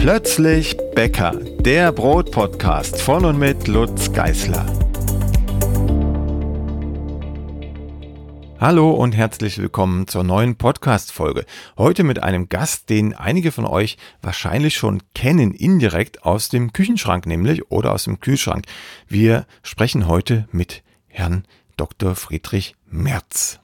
Plötzlich Bäcker, der Brotpodcast von und mit Lutz Geißler. Hallo und herzlich willkommen zur neuen Podcast-Folge. Heute mit einem Gast, den einige von euch wahrscheinlich schon kennen, indirekt aus dem Küchenschrank nämlich oder aus dem Kühlschrank. Wir sprechen heute mit Herrn Dr. Friedrich Merz.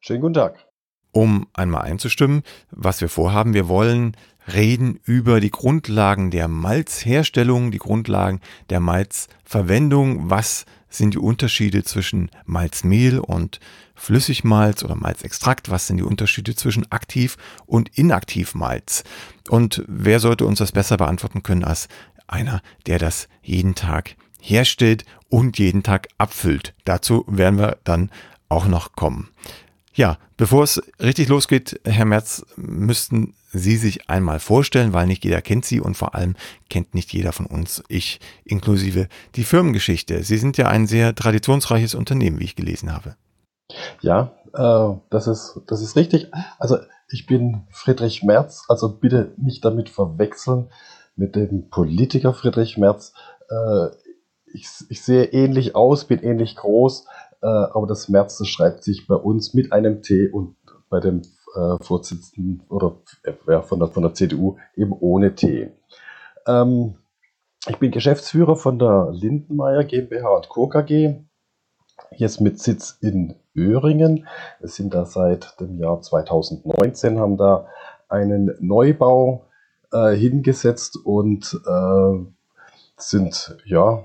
Schönen guten Tag. Um einmal einzustimmen, was wir vorhaben, wir wollen reden über die Grundlagen der Malzherstellung, die Grundlagen der Malzverwendung. Was sind die Unterschiede zwischen Malzmehl und Flüssigmalz oder Malzextrakt? Was sind die Unterschiede zwischen Aktiv- und Inaktivmalz? Und wer sollte uns das besser beantworten können als einer, der das jeden Tag herstellt und jeden Tag abfüllt? Dazu werden wir dann auch noch kommen. Ja, bevor es richtig losgeht, Herr Merz, müssten Sie sich einmal vorstellen, weil nicht jeder kennt Sie und vor allem kennt nicht jeder von uns, ich inklusive, die Firmengeschichte. Sie sind ja ein sehr traditionsreiches Unternehmen, wie ich gelesen habe. Ja, äh, das, ist, das ist richtig. Also ich bin Friedrich Merz, also bitte nicht damit verwechseln mit dem Politiker Friedrich Merz. Äh, ich, ich sehe ähnlich aus, bin ähnlich groß, aber das das schreibt sich bei uns mit einem T und bei dem äh, Vorsitzenden oder äh, von, der, von der CDU eben ohne T. Ähm, ich bin Geschäftsführer von der Lindenmeier GmbH Co. KG, jetzt mit Sitz in Öhringen. Wir sind da seit dem Jahr 2019, haben da einen Neubau äh, hingesetzt und äh, sind ja äh,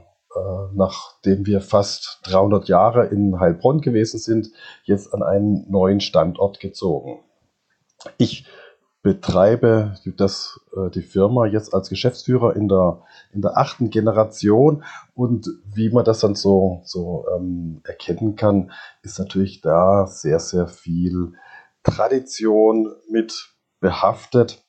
nachdem wir fast 300 Jahre in Heilbronn gewesen sind, jetzt an einen neuen Standort gezogen. Ich betreibe das, äh, die Firma jetzt als Geschäftsführer in der, in der achten Generation und wie man das dann so, so ähm, erkennen kann, ist natürlich da sehr, sehr viel Tradition mit behaftet.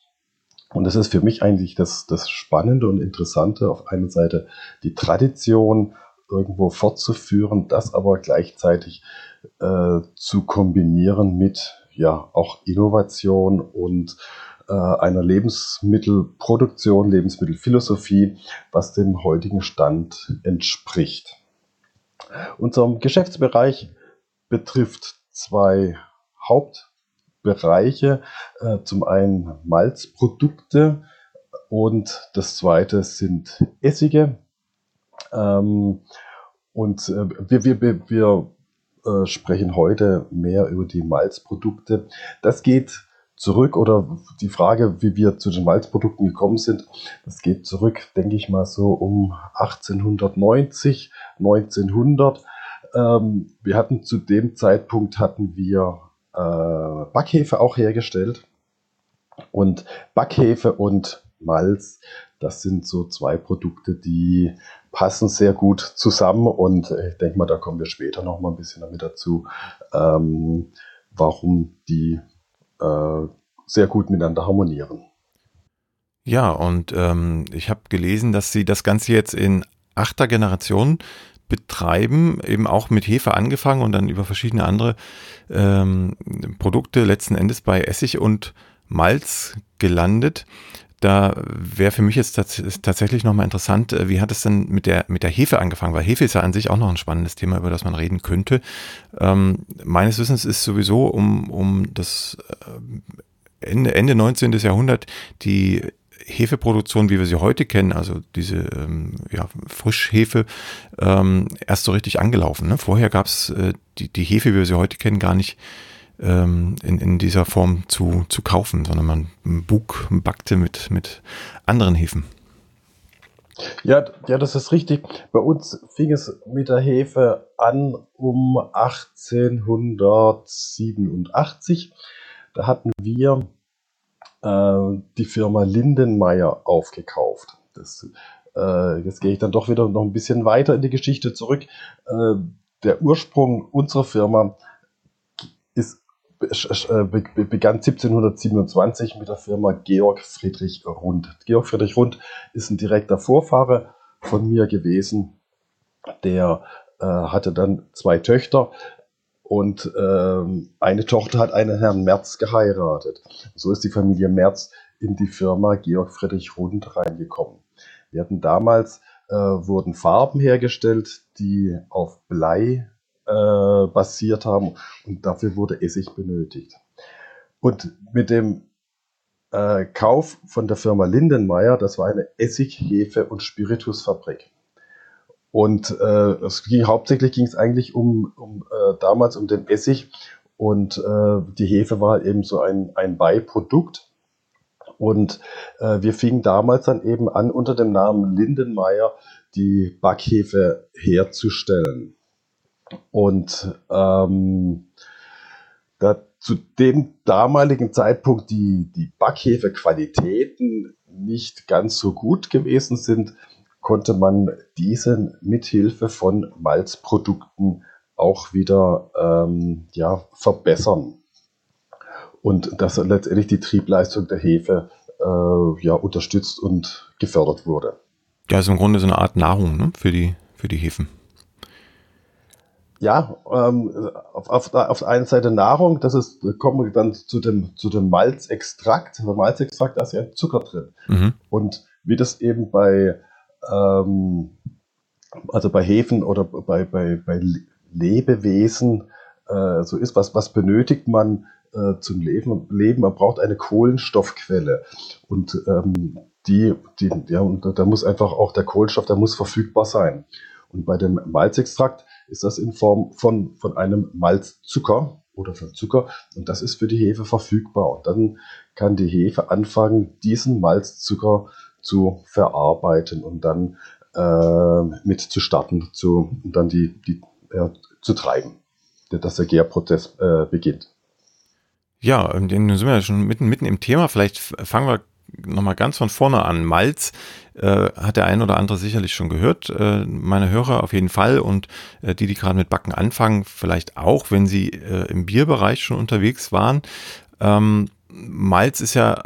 Und das ist für mich eigentlich das, das Spannende und Interessante, auf einer Seite die Tradition irgendwo fortzuführen, das aber gleichzeitig äh, zu kombinieren mit ja auch Innovation und äh, einer Lebensmittelproduktion, Lebensmittelphilosophie, was dem heutigen Stand entspricht. Unser Geschäftsbereich betrifft zwei Haupt Bereiche. Äh, zum einen Malzprodukte und das zweite sind Essige. Ähm, und äh, wir, wir, wir äh, sprechen heute mehr über die Malzprodukte. Das geht zurück oder die Frage, wie wir zu den Malzprodukten gekommen sind, das geht zurück, denke ich mal so um 1890, 1900. Ähm, wir hatten zu dem Zeitpunkt hatten wir Backhefe auch hergestellt. Und Backhefe und Malz, das sind so zwei Produkte, die passen sehr gut zusammen und ich denke mal, da kommen wir später noch mal ein bisschen damit dazu, ähm, warum die äh, sehr gut miteinander harmonieren. Ja, und ähm, ich habe gelesen, dass Sie das Ganze jetzt in achter Generation betreiben, eben auch mit Hefe angefangen und dann über verschiedene andere ähm, Produkte letzten Endes bei Essig und Malz gelandet. Da wäre für mich jetzt tats tatsächlich nochmal interessant, äh, wie hat es denn mit der, mit der Hefe angefangen? Weil Hefe ist ja an sich auch noch ein spannendes Thema, über das man reden könnte. Ähm, meines Wissens ist sowieso um, um das äh, Ende, Ende 19. Jahrhundert die Hefeproduktion, wie wir sie heute kennen, also diese ähm, ja, Frischhefe, ähm, erst so richtig angelaufen. Ne? Vorher gab es äh, die, die Hefe, wie wir sie heute kennen, gar nicht ähm, in, in dieser Form zu, zu kaufen, sondern man bug, backte mit, mit anderen Hefen. Ja, ja, das ist richtig. Bei uns fing es mit der Hefe an um 1887. Da hatten wir die Firma Lindenmeier aufgekauft. Das, äh, jetzt gehe ich dann doch wieder noch ein bisschen weiter in die Geschichte zurück. Äh, der Ursprung unserer Firma ist, äh, begann 1727 mit der Firma Georg Friedrich Rund. Georg Friedrich Rund ist ein direkter Vorfahre von mir gewesen. Der äh, hatte dann zwei Töchter. Und ähm, eine Tochter hat einen Herrn Merz geheiratet. So ist die Familie Merz in die Firma Georg Friedrich Rund reingekommen. Wir hatten damals, äh, wurden Farben hergestellt, die auf Blei äh, basiert haben und dafür wurde Essig benötigt. Und mit dem äh, Kauf von der Firma Lindenmeier, das war eine Essig-, Hefe- und Spiritusfabrik. Und äh, es ging, hauptsächlich ging es eigentlich um, um äh, damals um den Essig und äh, die Hefe war eben so ein, ein Beiprodukt. Und äh, wir fingen damals dann eben an, unter dem Namen Lindenmeier die Backhefe herzustellen. Und ähm, da zu dem damaligen Zeitpunkt die, die Backhefequalitäten nicht ganz so gut gewesen sind, konnte man diesen mithilfe von Malzprodukten auch wieder ähm, ja, verbessern. Und dass letztendlich die Triebleistung der Hefe äh, ja, unterstützt und gefördert wurde. Ja, ist im Grunde so eine Art Nahrung ne? für, die, für die Hefen. Ja, ähm, auf, auf, auf der einen Seite Nahrung, das ist, kommen wir dann zu dem, zu dem Malzextrakt. Der Malzextrakt, da ist ja Zucker drin. Mhm. Und wie das eben bei, ähm, also bei Hefen oder bei, bei, bei Lebewesen äh, so ist, was, was benötigt man äh, zum Leben? Leben? Man braucht eine Kohlenstoffquelle. Und ähm, die, die, ja, und da muss einfach auch der Kohlenstoff, der muss verfügbar sein. Und bei dem Malzextrakt ist das in Form von, von einem Malzzucker oder von Zucker und das ist für die Hefe verfügbar. Und dann kann die Hefe anfangen, diesen Malzzucker zu verarbeiten und dann äh, mit zu starten, zu, und dann die, die äh, zu treiben, dass der Gärprozess äh, beginnt. Ja, nun sind wir ja schon mitten, mitten im Thema. Vielleicht fangen wir nochmal ganz von vorne an. Malz äh, hat der ein oder andere sicherlich schon gehört. Äh, meine Hörer auf jeden Fall und äh, die, die gerade mit Backen anfangen, vielleicht auch, wenn sie äh, im Bierbereich schon unterwegs waren. Ähm, Malz ist ja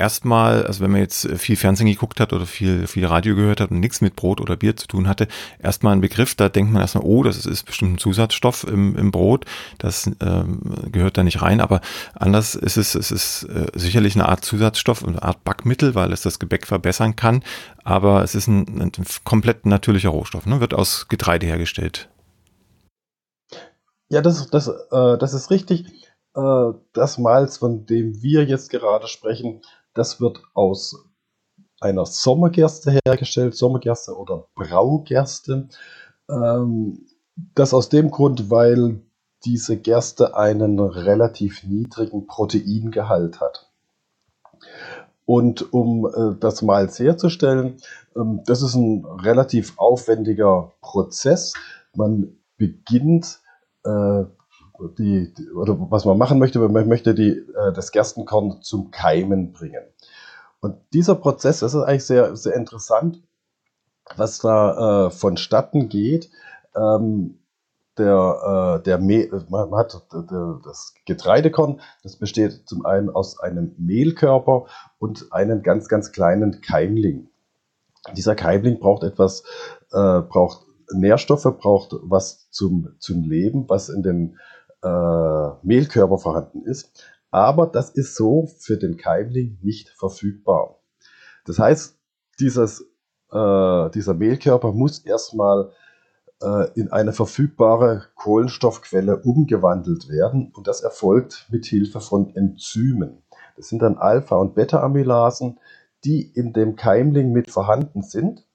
erstmal, also wenn man jetzt viel Fernsehen geguckt hat oder viel, viel Radio gehört hat und nichts mit Brot oder Bier zu tun hatte, erstmal ein Begriff, da denkt man erstmal, oh, das ist bestimmt ein Zusatzstoff im, im Brot, das ähm, gehört da nicht rein, aber anders ist es, es ist äh, sicherlich eine Art Zusatzstoff, eine Art Backmittel, weil es das Gebäck verbessern kann, aber es ist ein, ein komplett natürlicher Rohstoff, ne? wird aus Getreide hergestellt. Ja, das, das, äh, das ist richtig. Äh, das Malz, von dem wir jetzt gerade sprechen, das wird aus einer Sommergerste hergestellt, Sommergerste oder Braugerste. Ähm, das aus dem Grund, weil diese Gerste einen relativ niedrigen Proteingehalt hat. Und um äh, das Malz herzustellen, ähm, das ist ein relativ aufwendiger Prozess. Man beginnt äh, die, oder was man machen möchte, man möchte die, äh, das Gerstenkorn zum Keimen bringen. Und dieser Prozess, das ist eigentlich sehr, sehr interessant, was da äh, vonstatten geht. Ähm, der, äh, der man hat der, das Getreidekorn, das besteht zum einen aus einem Mehlkörper und einem ganz, ganz kleinen Keimling. Dieser Keimling braucht etwas, äh, braucht Nährstoffe, braucht was zum, zum Leben, was in den äh, Mehlkörper vorhanden ist. Aber das ist so für den Keimling nicht verfügbar. Das heißt, dieses, äh, dieser Mehlkörper muss erstmal äh, in eine verfügbare Kohlenstoffquelle umgewandelt werden und das erfolgt mit Hilfe von Enzymen. Das sind dann Alpha- und Beta-Amylasen, die in dem Keimling mit vorhanden sind.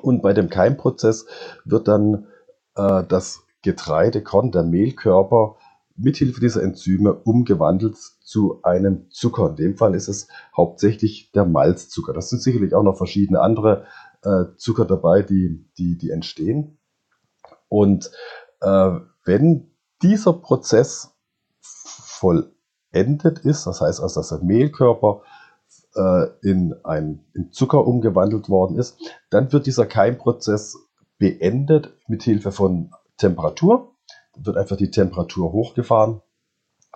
Und bei dem Keimprozess wird dann äh, das Getreidekorn, der Mehlkörper, mithilfe dieser Enzyme umgewandelt zu einem Zucker. In dem Fall ist es hauptsächlich der Malzzucker. Das sind sicherlich auch noch verschiedene andere äh, Zucker dabei, die, die, die entstehen. Und äh, wenn dieser Prozess vollendet ist, das heißt also, dass der Mehlkörper äh, in, ein, in Zucker umgewandelt worden ist, dann wird dieser Keimprozess beendet mit Hilfe von Temperatur. Wird einfach die Temperatur hochgefahren.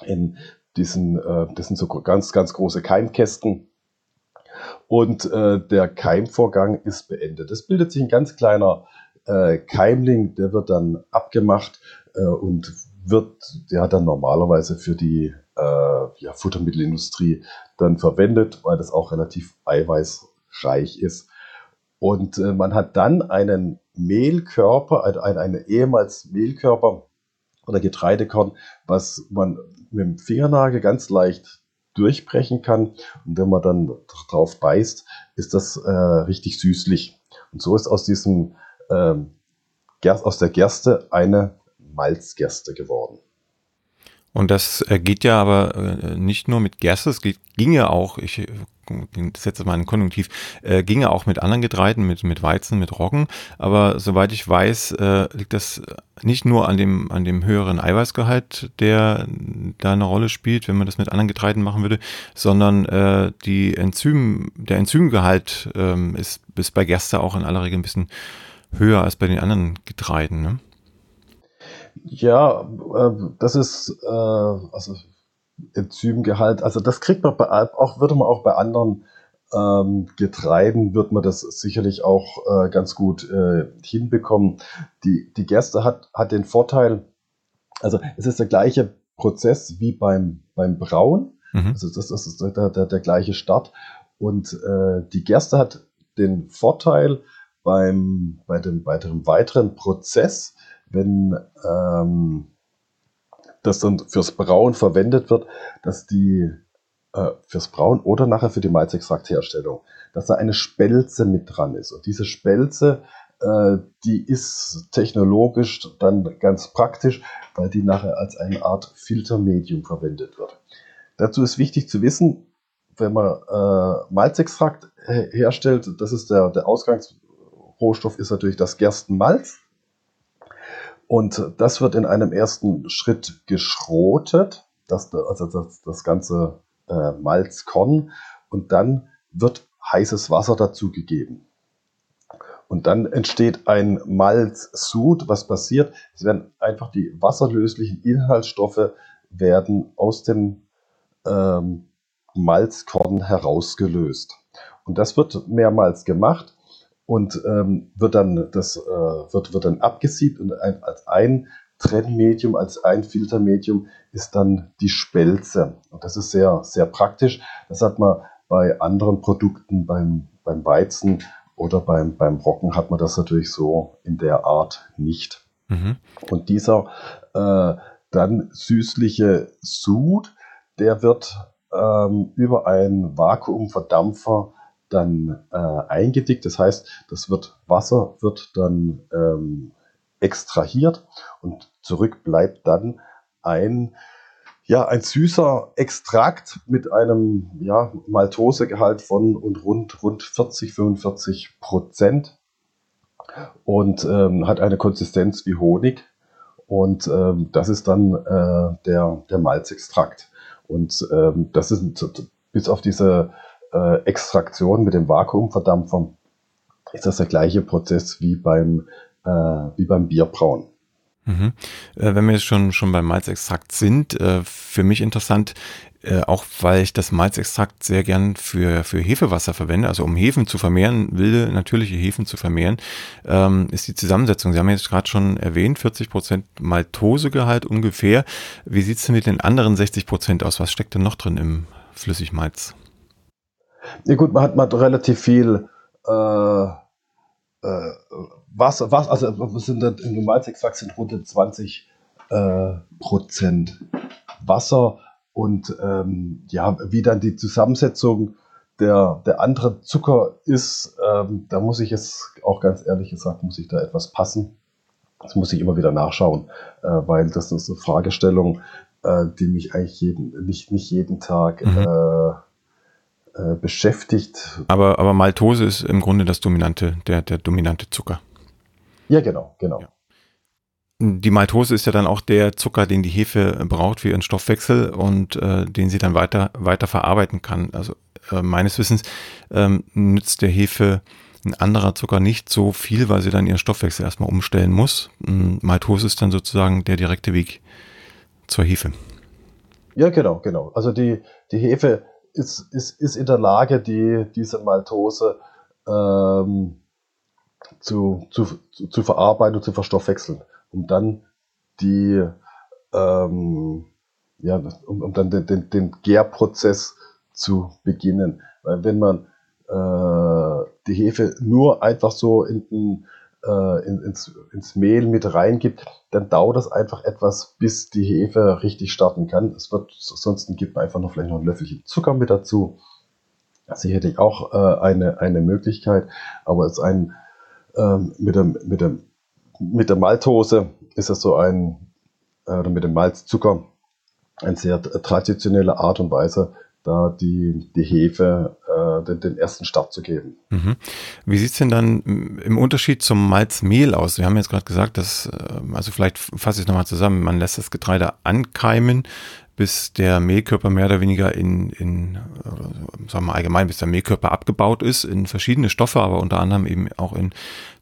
In diesen, äh, das sind so ganz, ganz große Keimkästen. Und äh, der Keimvorgang ist beendet. Es bildet sich ein ganz kleiner äh, Keimling, der wird dann abgemacht äh, und wird ja dann normalerweise für die äh, ja, Futtermittelindustrie dann verwendet, weil das auch relativ eiweißreich ist. Und äh, man hat dann einen Mehlkörper, ein, ein, ehemals Mehlkörper oder Getreidekorn, was man mit dem Fingernagel ganz leicht durchbrechen kann. Und wenn man dann drauf beißt, ist das äh, richtig süßlich. Und so ist aus diesem ähm, aus der Gerste eine Malzgerste geworden. Und das äh, geht ja aber äh, nicht nur mit Gerste, es geht, ginge auch, ich setze mal einen Konjunktiv, äh, ginge auch mit anderen Getreiden, mit, mit Weizen, mit Roggen. Aber soweit ich weiß, äh, liegt das nicht nur an dem, an dem höheren Eiweißgehalt, der da eine Rolle spielt, wenn man das mit anderen Getreiden machen würde, sondern äh, die Enzym, der Enzymgehalt ähm, ist, ist bei Gerste auch in aller Regel ein bisschen höher als bei den anderen Getreiden. Ne? Ja, äh, das ist äh, also Enzymgehalt. Also das kriegt man bei auch würde man auch bei anderen ähm, Getreiden wird man das sicherlich auch äh, ganz gut äh, hinbekommen. Die, die Gerste hat, hat den Vorteil, also es ist der gleiche Prozess wie beim, beim Brauen. Mhm. Also das, das ist der, der, der gleiche Start. Und äh, die Gerste hat den Vorteil beim, bei, dem, bei dem weiteren Prozess, wenn ähm, das dann fürs Brauen verwendet wird, dass die äh, fürs Brauen oder nachher für die Malzextraktherstellung, dass da eine Spelze mit dran ist. Und diese Spelze, äh, die ist technologisch dann ganz praktisch, weil die nachher als eine Art Filtermedium verwendet wird. Dazu ist wichtig zu wissen, wenn man äh, Malzextrakt herstellt, das ist der, der Ausgangsrohstoff, ist natürlich das Gerstenmalz. Und das wird in einem ersten Schritt geschrotet, das, also das, das ganze äh, Malzkorn, und dann wird heißes Wasser dazugegeben. Und dann entsteht ein Malzsud. Was passiert? Es werden einfach die wasserlöslichen Inhaltsstoffe werden aus dem ähm, Malzkorn herausgelöst. Und das wird mehrmals gemacht und ähm, wird dann das äh, wird, wird dann abgesiebt und ein, als ein Trennmedium, als ein Filtermedium ist dann die Spelze. Und das ist sehr, sehr praktisch. Das hat man bei anderen Produkten, beim, beim Weizen oder beim, beim Rocken hat man das natürlich so in der Art nicht. Mhm. Und dieser äh, dann süßliche Sud, der wird ähm, über einen Vakuumverdampfer dann äh, eingedickt. Das heißt, das wird Wasser wird dann ähm, extrahiert und zurück bleibt dann ein ja, ein süßer Extrakt mit einem ja, Maltosegehalt von und rund, rund 40, 45 Prozent und ähm, hat eine Konsistenz wie Honig. Und ähm, das ist dann äh, der, der Malzextrakt. Und ähm, das ist bis auf diese äh, Extraktion mit dem Vakuumverdampfer ist das der gleiche Prozess wie beim, äh, wie beim Bierbrauen. Mhm. Äh, wenn wir jetzt schon, schon beim Malzextrakt sind, äh, für mich interessant, äh, auch weil ich das Malzextrakt sehr gern für, für Hefewasser verwende, also um Hefen zu vermehren, wilde, natürliche Hefen zu vermehren, ähm, ist die Zusammensetzung. Sie haben jetzt gerade schon erwähnt, 40 Prozent Maltosegehalt ungefähr. Wie sieht es denn mit den anderen 60 Prozent aus? Was steckt denn noch drin im Flüssigmalz? Ja gut, man hat, man hat relativ viel äh, äh, Wasser, was, also was sind das, im Normalsextrakt sind rund 20 äh, Prozent Wasser und ähm, ja, wie dann die Zusammensetzung der, der andere Zucker ist, ähm, da muss ich jetzt auch ganz ehrlich gesagt, muss ich da etwas passen. Das muss ich immer wieder nachschauen, äh, weil das ist eine Fragestellung, äh, die mich eigentlich jeden, nicht, nicht jeden Tag mhm. Äh, beschäftigt. Aber, aber Maltose ist im Grunde das dominante, der, der dominante Zucker. Ja, genau, genau. Ja. Die Maltose ist ja dann auch der Zucker, den die Hefe braucht für ihren Stoffwechsel und äh, den sie dann weiter, weiter verarbeiten kann. Also äh, meines Wissens ähm, nützt der Hefe ein anderer Zucker nicht so viel, weil sie dann ihren Stoffwechsel erstmal umstellen muss. Maltose ist dann sozusagen der direkte Weg zur Hefe. Ja, genau, genau. Also die, die Hefe ist, ist, ist in der Lage, die, diese Maltose ähm, zu, zu, zu verarbeiten und zu verstoffwechseln, um dann die, ähm, ja, um, um dann den, den, den Gärprozess zu beginnen. Weil wenn man äh, die Hefe nur einfach so in den, äh, in, ins, ins Mehl mit reingibt, dann dauert das einfach etwas, bis die Hefe richtig starten kann. Es wird, ansonsten gibt man einfach noch vielleicht noch ein Löffelchen Zucker mit dazu. Sicherlich auch äh, eine, eine Möglichkeit, aber es ist ein ähm, mit, dem, mit, dem, mit der Maltose ist das so ein, äh, mit dem Malzzucker, eine sehr traditionelle Art und Weise, da die, die Hefe äh, den, den, ersten Start zu geben. Mhm. Wie sieht es denn dann im Unterschied zum Malzmehl aus? Wir haben jetzt gerade gesagt, dass, äh, also vielleicht fasse ich es nochmal zusammen, man lässt das Getreide ankeimen, bis der Mehlkörper mehr oder weniger in, in sagen wir allgemein, bis der Mehlkörper abgebaut ist in verschiedene Stoffe, aber unter anderem eben auch in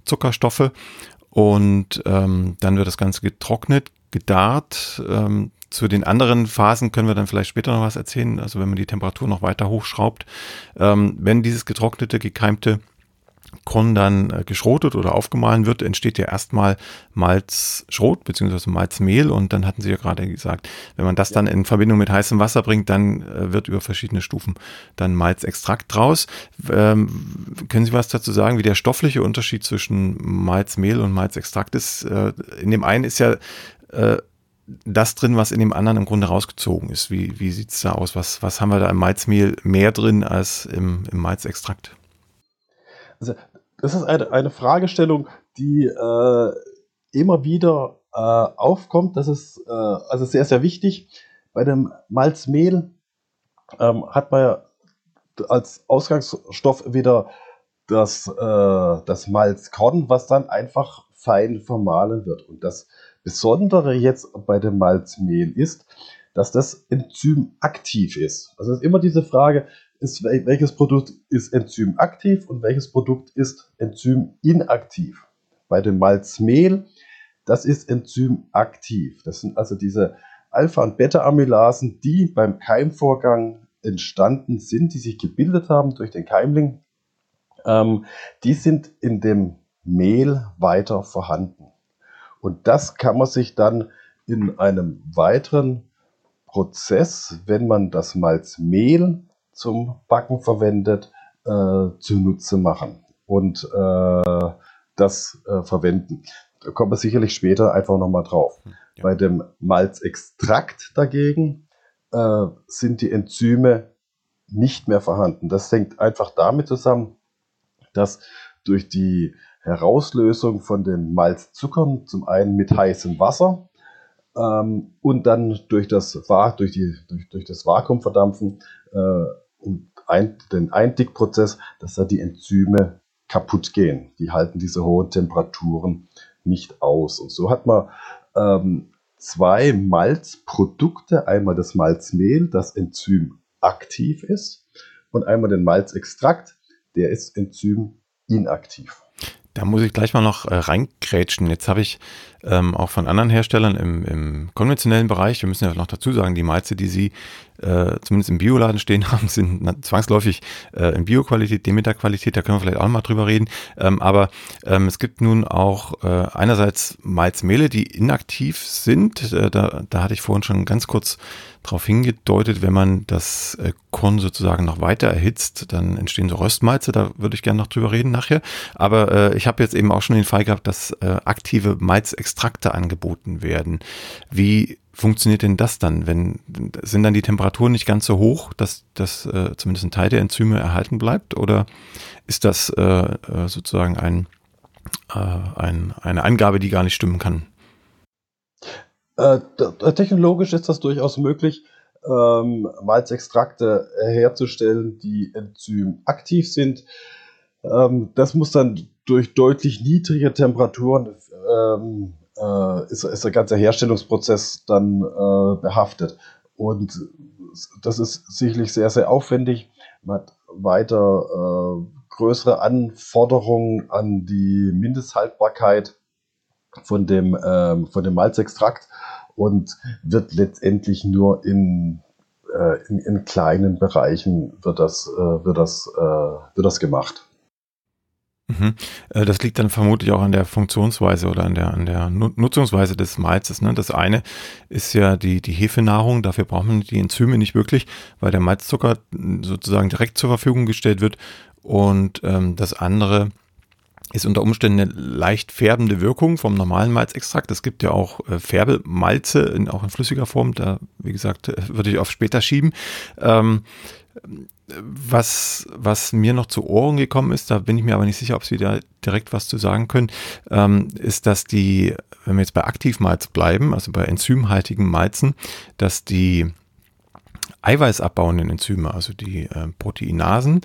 Zuckerstoffe. Und ähm, dann wird das Ganze getrocknet, gedarrt. Ähm, zu den anderen Phasen können wir dann vielleicht später noch was erzählen, also wenn man die Temperatur noch weiter hochschraubt. Ähm, wenn dieses getrocknete, gekeimte Korn dann äh, geschrotet oder aufgemahlen wird, entsteht ja erstmal Malzschrot bzw. Malzmehl und dann hatten Sie ja gerade gesagt, wenn man das dann in Verbindung mit heißem Wasser bringt, dann äh, wird über verschiedene Stufen dann Malzextrakt draus. Ähm, können Sie was dazu sagen, wie der stoffliche Unterschied zwischen Malzmehl und Malzextrakt ist? Äh, in dem einen ist ja äh, das drin, was in dem anderen im Grunde rausgezogen ist. Wie, wie sieht es da aus? Was, was haben wir da im Malzmehl mehr drin als im, im Malzextrakt? Also, das ist eine, eine Fragestellung, die äh, immer wieder äh, aufkommt. Das ist äh, also sehr, sehr wichtig. Bei dem Malzmehl ähm, hat man ja als Ausgangsstoff wieder das, äh, das Malzkorn, was dann einfach fein vermahlen wird. Und das Besondere jetzt bei dem Malzmehl ist, dass das Enzym aktiv ist. Also ist immer diese Frage, ist, welches Produkt ist enzymaktiv und welches Produkt ist enzyminaktiv. Bei dem Malzmehl, das ist enzymaktiv. Das sind also diese Alpha- und Beta-Amylasen, die beim Keimvorgang entstanden sind, die sich gebildet haben durch den Keimling. Ähm, die sind in dem Mehl weiter vorhanden. Und das kann man sich dann in einem weiteren Prozess, wenn man das Malzmehl zum Backen verwendet, äh, zunutze machen und äh, das äh, verwenden. Da kommen wir sicherlich später einfach nochmal drauf. Hm, ja. Bei dem Malzextrakt dagegen äh, sind die Enzyme nicht mehr vorhanden. Das hängt einfach damit zusammen, dass durch die Herauslösung von den Malzzuckern zum einen mit heißem Wasser ähm, und dann durch das, durch die, durch, durch das Vakuumverdampfen äh, und ein, den Eindickprozess, dass da die Enzyme kaputt gehen. Die halten diese hohen Temperaturen nicht aus. Und so hat man ähm, zwei Malzprodukte, einmal das Malzmehl, das Enzym aktiv ist, und einmal den Malzextrakt, der ist Enzym inaktiv. Da muss ich gleich mal noch äh, reingrätschen. Jetzt habe ich ähm, auch von anderen Herstellern im, im konventionellen Bereich, wir müssen ja noch dazu sagen, die Malze, die Sie äh, zumindest im Bioladen stehen haben, sind zwangsläufig äh, in Bioqualität, Demeter-Qualität, da können wir vielleicht auch mal drüber reden. Ähm, aber ähm, es gibt nun auch äh, einerseits Malzmehle, die inaktiv sind. Äh, da, da hatte ich vorhin schon ganz kurz darauf hingedeutet, wenn man das äh, Korn sozusagen noch weiter erhitzt, dann entstehen so Röstmalze, da würde ich gerne noch drüber reden nachher. Aber äh, ich habe jetzt eben auch schon den Fall gehabt, dass aktive Malzextrakte angeboten werden. Wie funktioniert denn das dann? Wenn, sind dann die Temperaturen nicht ganz so hoch, dass, dass äh, zumindest ein Teil der Enzyme erhalten bleibt? Oder ist das äh, äh, sozusagen ein, äh, ein, eine Angabe, die gar nicht stimmen kann? Äh, technologisch ist das durchaus möglich, ähm, Malzextrakte herzustellen, die enzymaktiv sind. Ähm, das muss dann durch deutlich niedrige Temperaturen ähm, äh, ist, ist der ganze Herstellungsprozess dann äh, behaftet. Und das ist sicherlich sehr, sehr aufwendig. Man hat weiter äh, größere Anforderungen an die Mindesthaltbarkeit von dem, ähm, von dem Malzextrakt und wird letztendlich nur in, äh, in, in, kleinen Bereichen wird das, äh, wird das, äh, wird das gemacht. Mhm. Äh, das liegt dann vermutlich auch an der Funktionsweise oder an der, an der Nutzungsweise des Malzes. Ne? Das eine ist ja die, die Hefenahrung, dafür braucht man die Enzyme nicht wirklich, weil der Malzzucker sozusagen direkt zur Verfügung gestellt wird. Und ähm, das andere ist unter Umständen eine leicht färbende Wirkung vom normalen Malzextrakt. Es gibt ja auch äh, Färbemalze, in, auch in flüssiger Form. Da, wie gesagt, äh, würde ich auf später schieben. Ähm, was, was mir noch zu Ohren gekommen ist, da bin ich mir aber nicht sicher, ob Sie da direkt was zu sagen können, ähm, ist, dass die, wenn wir jetzt bei Aktivmalz bleiben, also bei enzymhaltigen Malzen, dass die eiweißabbauenden Enzyme, also die äh, Proteinasen,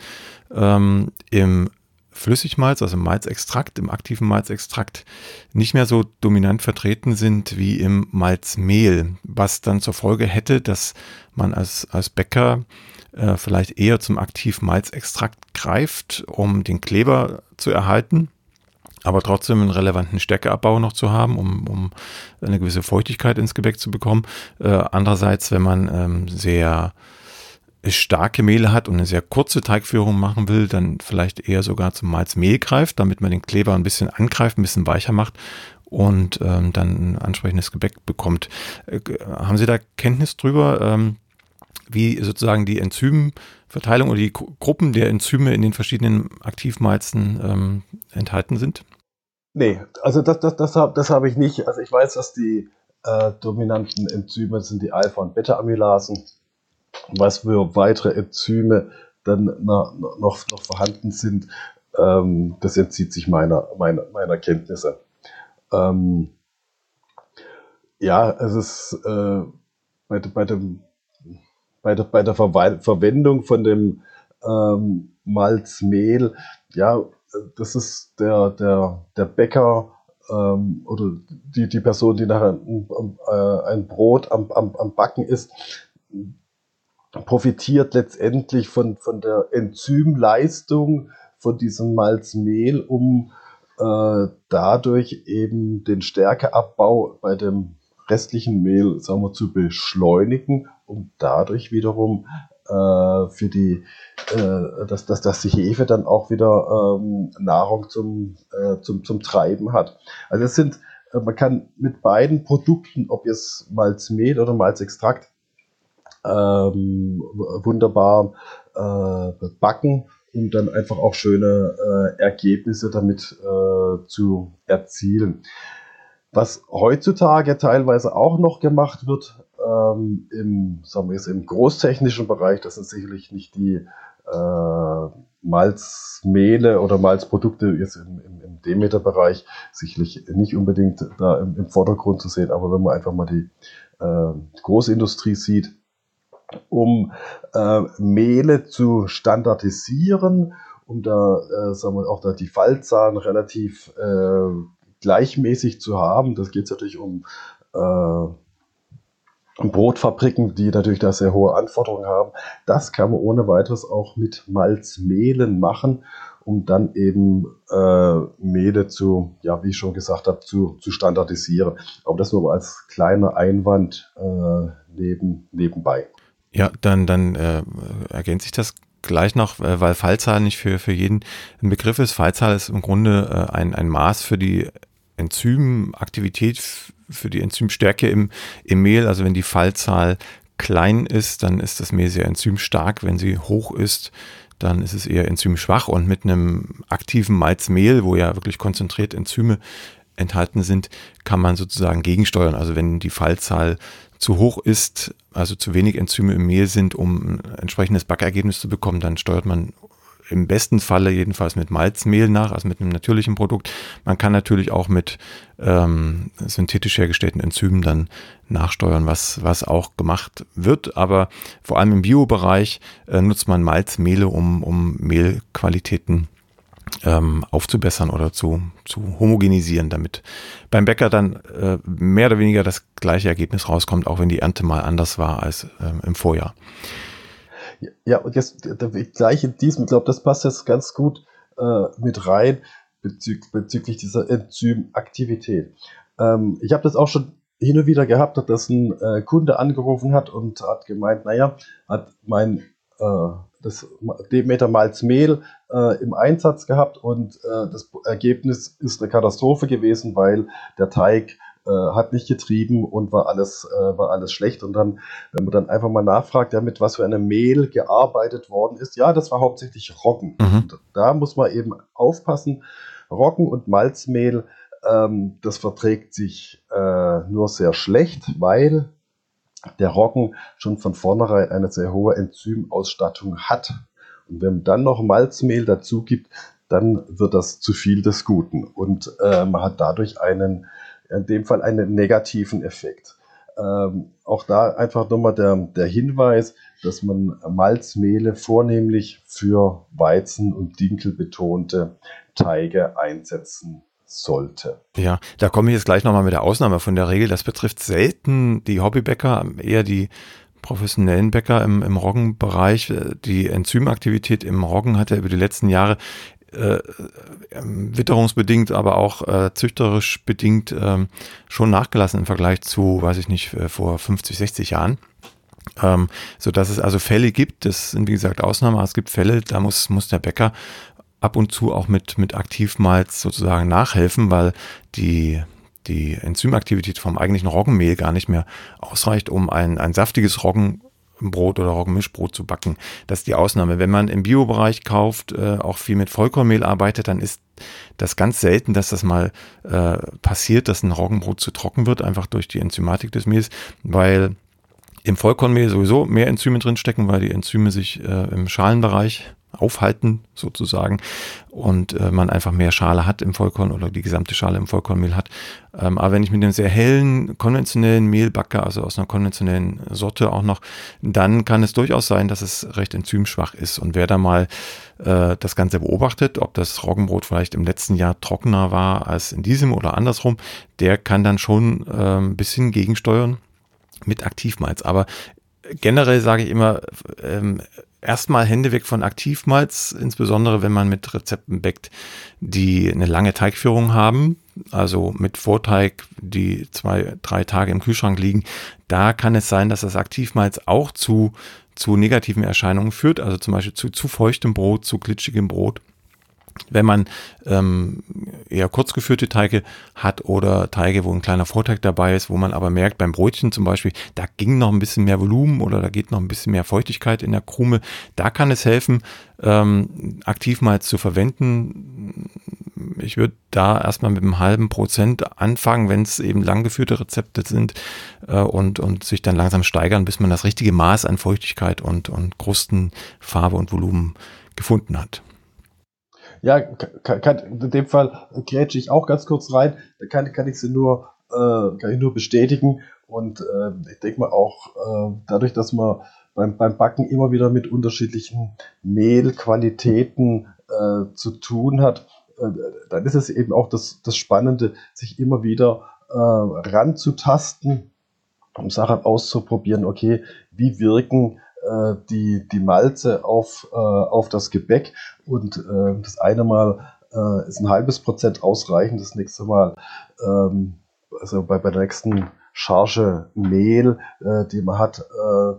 ähm, im Flüssigmalz, also im Malzextrakt, im aktiven Malzextrakt nicht mehr so dominant vertreten sind wie im Malzmehl, was dann zur Folge hätte, dass man als, als Bäcker äh, vielleicht eher zum Aktiv-Malzextrakt greift, um den Kleber zu erhalten, aber trotzdem einen relevanten Stärkeabbau noch zu haben, um, um eine gewisse Feuchtigkeit ins Gebäck zu bekommen. Äh, andererseits, wenn man ähm, sehr starke Mehle hat und eine sehr kurze Teigführung machen will, dann vielleicht eher sogar zum Malzmehl greift, damit man den Kleber ein bisschen angreift, ein bisschen weicher macht und ähm, dann ein ansprechendes Gebäck bekommt. Äh, haben Sie da Kenntnis drüber, ähm, wie sozusagen die Enzymverteilung oder die Gruppen der Enzyme in den verschiedenen Aktivmalzen ähm, enthalten sind? Nee, also das, das, das, das habe ich nicht. Also ich weiß, dass die äh, dominanten Enzyme sind die Alpha- und Beta-Amylasen. Was für weitere Enzyme dann noch, noch, noch vorhanden sind, ähm, das entzieht sich meiner, meiner, meiner Kenntnisse. Ähm, ja, es ist äh, bei, bei dem bei der, bei der Ver Verwendung von dem ähm, Malzmehl, ja, das ist der, der, der Bäcker ähm, oder die, die Person, die nachher ein, äh, ein Brot am, am, am Backen ist, profitiert letztendlich von, von der Enzymleistung von diesem Malzmehl, um äh, dadurch eben den Stärkeabbau bei dem restlichen Mehl sagen wir, zu beschleunigen, um dadurch wiederum äh, für die, äh, dass, dass, dass die Hefe dann auch wieder ähm, Nahrung zum, äh, zum, zum Treiben hat. Also es sind, äh, man kann mit beiden Produkten, ob jetzt Malzmehl oder Malzextrakt, ähm, wunderbar äh, backen, um dann einfach auch schöne äh, Ergebnisse damit zu erzielen. Was heutzutage teilweise auch noch gemacht wird ähm, im, sagen wir jetzt, im großtechnischen Bereich, das sind sicherlich nicht die äh, Malzmehle oder Malzprodukte jetzt im, im, im Demeter-Bereich, sicherlich nicht unbedingt da im, im, Vordergrund zu sehen, aber wenn man einfach mal die äh, Großindustrie sieht, um äh, Mehle zu standardisieren, um da, äh, sagen wir, auch da die Fallzahlen relativ äh, gleichmäßig zu haben. Das geht natürlich um äh, Brotfabriken, die natürlich da sehr hohe Anforderungen haben. Das kann man ohne weiteres auch mit Malzmehlen machen, um dann eben äh, Mehle zu, ja, wie ich schon gesagt habe, zu, zu standardisieren. Aber das nur als kleiner Einwand äh, neben, nebenbei. Ja, dann, dann äh, ergänzt sich das gleich noch, äh, weil Fallzahl nicht für, für jeden ein Begriff ist. Fallzahl ist im Grunde äh, ein, ein Maß für die Enzymaktivität, für die Enzymstärke im, im Mehl. Also wenn die Fallzahl klein ist, dann ist das Mehl sehr enzymstark. Wenn sie hoch ist, dann ist es eher enzymschwach. Und mit einem aktiven Malzmehl, wo ja wirklich konzentriert Enzyme enthalten sind, kann man sozusagen gegensteuern. Also wenn die Fallzahl zu hoch ist, also zu wenig Enzyme im Mehl sind, um ein entsprechendes Backergebnis zu bekommen, dann steuert man im besten Falle jedenfalls mit Malzmehl nach, also mit einem natürlichen Produkt. Man kann natürlich auch mit ähm, synthetisch hergestellten Enzymen dann nachsteuern, was, was auch gemacht wird. Aber vor allem im Biobereich äh, nutzt man Malzmehle, um, um Mehlqualitäten ähm, aufzubessern oder zu, zu homogenisieren, damit beim Bäcker dann äh, mehr oder weniger das gleiche Ergebnis rauskommt, auch wenn die Ernte mal anders war als äh, im Vorjahr. Ja, und jetzt gleich in diesem, ich glaube, das passt jetzt ganz gut äh, mit rein bezüglich, bezüglich dieser Enzymaktivität. Ähm, ich habe das auch schon hin und wieder gehabt, dass ein äh, Kunde angerufen hat und hat gemeint, naja, hat mein äh, das Demeter Malzmehl äh, im Einsatz gehabt und äh, das Ergebnis ist eine Katastrophe gewesen, weil der Teig äh, hat nicht getrieben und war alles, äh, war alles schlecht. Und dann, wenn man dann einfach mal nachfragt, ja, mit was für einem Mehl gearbeitet worden ist, ja, das war hauptsächlich Roggen. Mhm. da muss man eben aufpassen. Roggen und Malzmehl, ähm, das verträgt sich äh, nur sehr schlecht, weil der Roggen schon von vornherein eine sehr hohe Enzymausstattung hat. Und wenn man dann noch Malzmehl dazu gibt, dann wird das zu viel des Guten und äh, man hat dadurch einen, in dem Fall einen negativen Effekt. Ähm, auch da einfach nochmal der, der Hinweis, dass man Malzmehle vornehmlich für Weizen- und Dinkel betonte Teige einsetzen sollte. Ja, da komme ich jetzt gleich nochmal mit der Ausnahme von der Regel. Das betrifft selten die Hobbybäcker, eher die professionellen Bäcker im, im Roggenbereich. Die Enzymaktivität im Roggen hat ja über die letzten Jahre äh, ähm, witterungsbedingt, aber auch äh, züchterisch bedingt äh, schon nachgelassen im Vergleich zu, weiß ich nicht, äh, vor 50, 60 Jahren. Ähm, so dass es also Fälle gibt, das sind wie gesagt Ausnahmen, aber es gibt Fälle, da muss, muss der Bäcker ab und zu auch mit, mit Aktivmalz sozusagen nachhelfen, weil die, die Enzymaktivität vom eigentlichen Roggenmehl gar nicht mehr ausreicht, um ein, ein saftiges Roggenbrot oder Roggenmischbrot zu backen. Das ist die Ausnahme. Wenn man im Biobereich kauft, äh, auch viel mit Vollkornmehl arbeitet, dann ist das ganz selten, dass das mal äh, passiert, dass ein Roggenbrot zu trocken wird, einfach durch die Enzymatik des Mehls, weil im Vollkornmehl sowieso mehr Enzyme drin stecken, weil die Enzyme sich äh, im Schalenbereich aufhalten sozusagen und äh, man einfach mehr Schale hat im Vollkorn oder die gesamte Schale im Vollkornmehl hat. Ähm, aber wenn ich mit einem sehr hellen konventionellen Mehl backe, also aus einer konventionellen Sorte auch noch, dann kann es durchaus sein, dass es recht enzymschwach ist. Und wer da mal äh, das Ganze beobachtet, ob das Roggenbrot vielleicht im letzten Jahr trockener war als in diesem oder andersrum, der kann dann schon äh, ein bisschen gegensteuern mit Aktivmalz. Aber generell sage ich immer, ähm, erstmal Hände weg von Aktivmalz, insbesondere wenn man mit Rezepten backt, die eine lange Teigführung haben, also mit Vorteig, die zwei, drei Tage im Kühlschrank liegen. Da kann es sein, dass das Aktivmalz auch zu, zu negativen Erscheinungen führt, also zum Beispiel zu zu feuchtem Brot, zu glitschigem Brot wenn man ähm, eher kurz geführte Teige hat oder Teige, wo ein kleiner Vorteig dabei ist, wo man aber merkt, beim Brötchen zum Beispiel, da ging noch ein bisschen mehr Volumen oder da geht noch ein bisschen mehr Feuchtigkeit in der Krume, da kann es helfen, ähm, Aktivmalz zu verwenden. Ich würde da erstmal mit einem halben Prozent anfangen, wenn es eben langgeführte Rezepte sind äh, und, und sich dann langsam steigern, bis man das richtige Maß an Feuchtigkeit und, und Krustenfarbe und Volumen gefunden hat. Ja, kann, kann, in dem Fall grätsche ich auch ganz kurz rein. Da kann, kann ich sie nur, äh, kann ich nur bestätigen. Und äh, ich denke mal auch, äh, dadurch, dass man beim, beim Backen immer wieder mit unterschiedlichen Mehlqualitäten äh, zu tun hat, äh, dann ist es eben auch das, das Spannende, sich immer wieder äh, ranzutasten, um Sachen auszuprobieren. Okay, wie wirken äh, die, die Malze auf, äh, auf das Gebäck. Und äh, das eine Mal äh, ist ein halbes Prozent ausreichend, das nächste Mal, ähm, also bei, bei der nächsten Charge Mehl, äh, die man hat, äh,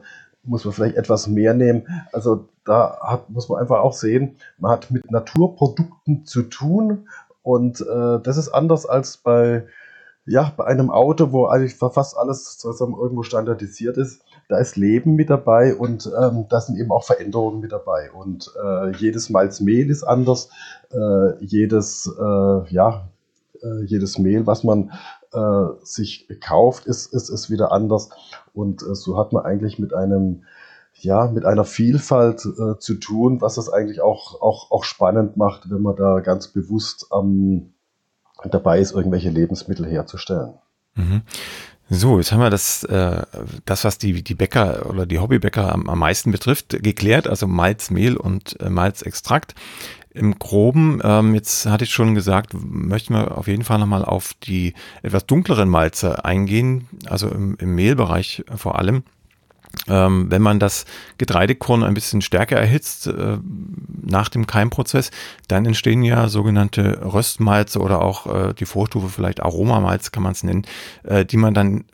muss man vielleicht etwas mehr nehmen. Also da hat, muss man einfach auch sehen, man hat mit Naturprodukten zu tun. Und äh, das ist anders als bei, ja, bei einem Auto, wo eigentlich fast alles zusammen irgendwo standardisiert ist da ist Leben mit dabei und ähm, da sind eben auch Veränderungen mit dabei. Und äh, jedes Malzmehl ist anders, äh, jedes, äh, ja, äh, jedes Mehl, was man äh, sich kauft, ist, ist, ist wieder anders. Und äh, so hat man eigentlich mit einem ja, mit einer Vielfalt zu tun, was das eigentlich auch, auch, auch spannend macht, wenn man da ganz bewusst ähm, dabei ist, irgendwelche Lebensmittel herzustellen. Mhm. So, jetzt haben wir das, äh, das was die, die Bäcker oder die Hobbybäcker am, am meisten betrifft, geklärt, also Malz, Mehl und äh, Malzextrakt. Im Groben, ähm, jetzt hatte ich schon gesagt, möchten wir auf jeden Fall nochmal auf die etwas dunkleren Malze eingehen, also im, im Mehlbereich vor allem. Ähm, wenn man das Getreidekorn ein bisschen stärker erhitzt äh, nach dem Keimprozess, dann entstehen ja sogenannte Röstmalze oder auch äh, die Vorstufe vielleicht Aromamalz kann man es nennen, äh, die man dann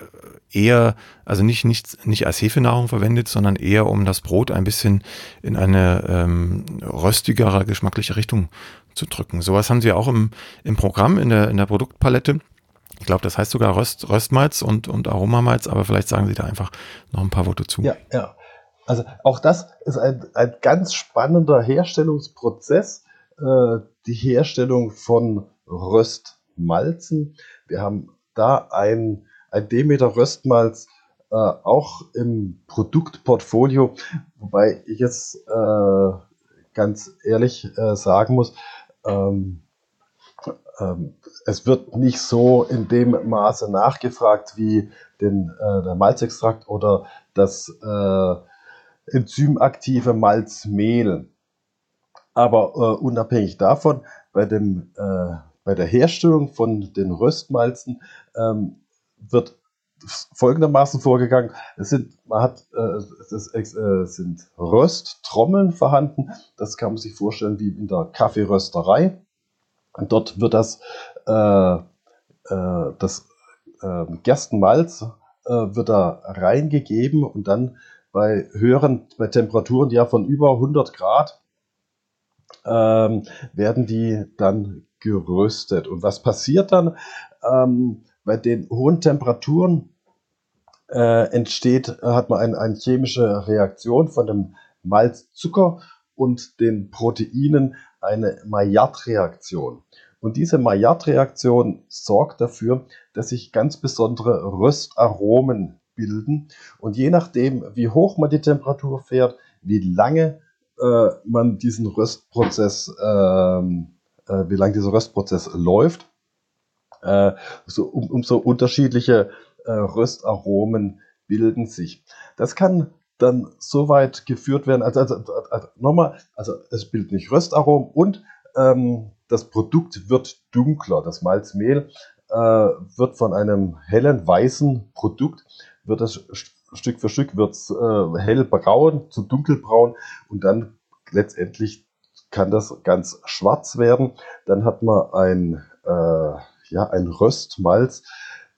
eher, also nicht, nicht, nicht als Hefenahrung verwendet, sondern eher um das Brot ein bisschen in eine ähm, röstigere, geschmackliche Richtung zu drücken. Sowas haben sie auch im, im Programm, in der, in der Produktpalette. Ich glaube, das heißt sogar Röst, Röstmalz und, und Aromamalz, aber vielleicht sagen Sie da einfach noch ein paar Worte zu. Ja, ja. Also auch das ist ein, ein ganz spannender Herstellungsprozess, äh, die Herstellung von Röstmalzen. Wir haben da ein, ein Demeter Röstmalz äh, auch im Produktportfolio, wobei ich jetzt äh, ganz ehrlich äh, sagen muss, ähm, ähm, es wird nicht so in dem Maße nachgefragt wie den, äh, der Malzextrakt oder das äh, enzymaktive Malzmehl. Aber äh, unabhängig davon, bei, dem, äh, bei der Herstellung von den Röstmalzen ähm, wird folgendermaßen vorgegangen. Es sind, man hat, äh, es, ist, äh, sind Rösttrommeln vorhanden. Das kann man sich vorstellen wie in der Kaffeerösterei. Und dort wird das, das äh, Gerstenmalz äh, wird da reingegeben und dann bei höheren bei Temperaturen, ja von über 100 Grad, ähm, werden die dann geröstet. Und was passiert dann? Ähm, bei den hohen Temperaturen äh, entsteht, hat man eine, eine chemische Reaktion von dem Malzzucker und den Proteinen, eine Maillard-Reaktion. Und diese Maillard-Reaktion sorgt dafür, dass sich ganz besondere Röstaromen bilden. Und je nachdem, wie hoch man die Temperatur fährt, wie lange äh, man diesen Röstprozess, ähm, äh, wie lange dieser Röstprozess läuft, äh, so, um, umso unterschiedliche äh, Röstaromen bilden sich. Das kann dann so weit geführt werden, also, also, also nochmal, also es bildet nicht Röstaromen und ähm, das Produkt wird dunkler. Das Malzmehl äh, wird von einem hellen weißen Produkt, wird das Stück für Stück wird's, äh, hellbraun zu dunkelbraun und dann letztendlich kann das ganz schwarz werden. Dann hat man ein, äh, ja, ein Röstmalz,